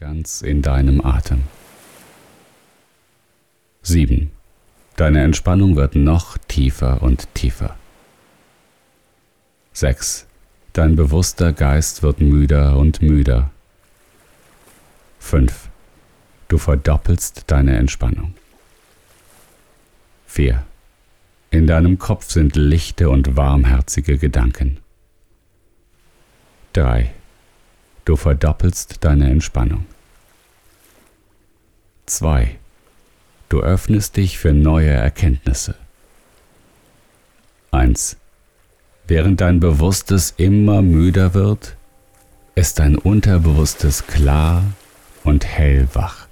ganz in deinem Atem. 7. Deine Entspannung wird noch tiefer und tiefer. 6. Dein bewusster Geist wird müder und müder. 5. Du verdoppelst deine Entspannung. 4. In deinem Kopf sind lichte und warmherzige Gedanken. 3. Du verdoppelst deine Entspannung. 2. Du öffnest dich für neue Erkenntnisse. 1. Während dein Bewusstes immer müder wird, ist dein Unterbewusstes klar und hellwach.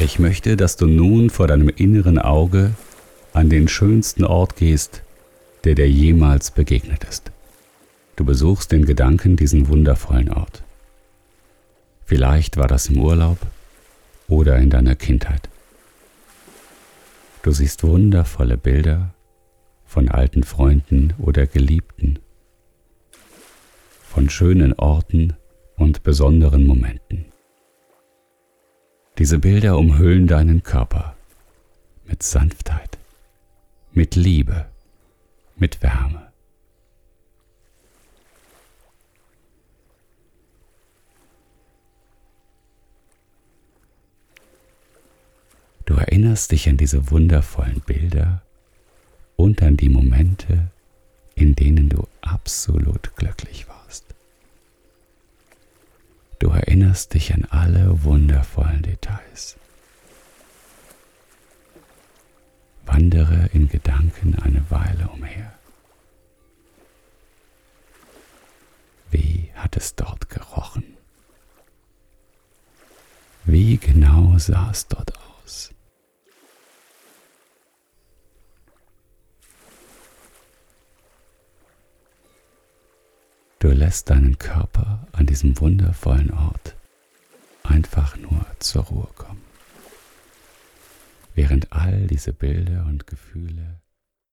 Ich möchte, dass du nun vor deinem inneren Auge an den schönsten Ort gehst, der dir jemals begegnet ist. Du besuchst in Gedanken diesen wundervollen Ort. Vielleicht war das im Urlaub oder in deiner Kindheit. Du siehst wundervolle Bilder von alten Freunden oder Geliebten, von schönen Orten und besonderen Momenten. Diese Bilder umhüllen deinen Körper mit Sanftheit, mit Liebe, mit Wärme. Du erinnerst dich an diese wundervollen Bilder und an die Momente, in denen du absolut glücklich warst. Du erinnerst dich an alle wundervollen Details. Wandere in Gedanken eine Weile umher. Wie hat es dort gerochen? Wie genau sah es dort Du lässt deinen Körper an diesem wundervollen Ort einfach nur zur Ruhe kommen, während all diese Bilder und Gefühle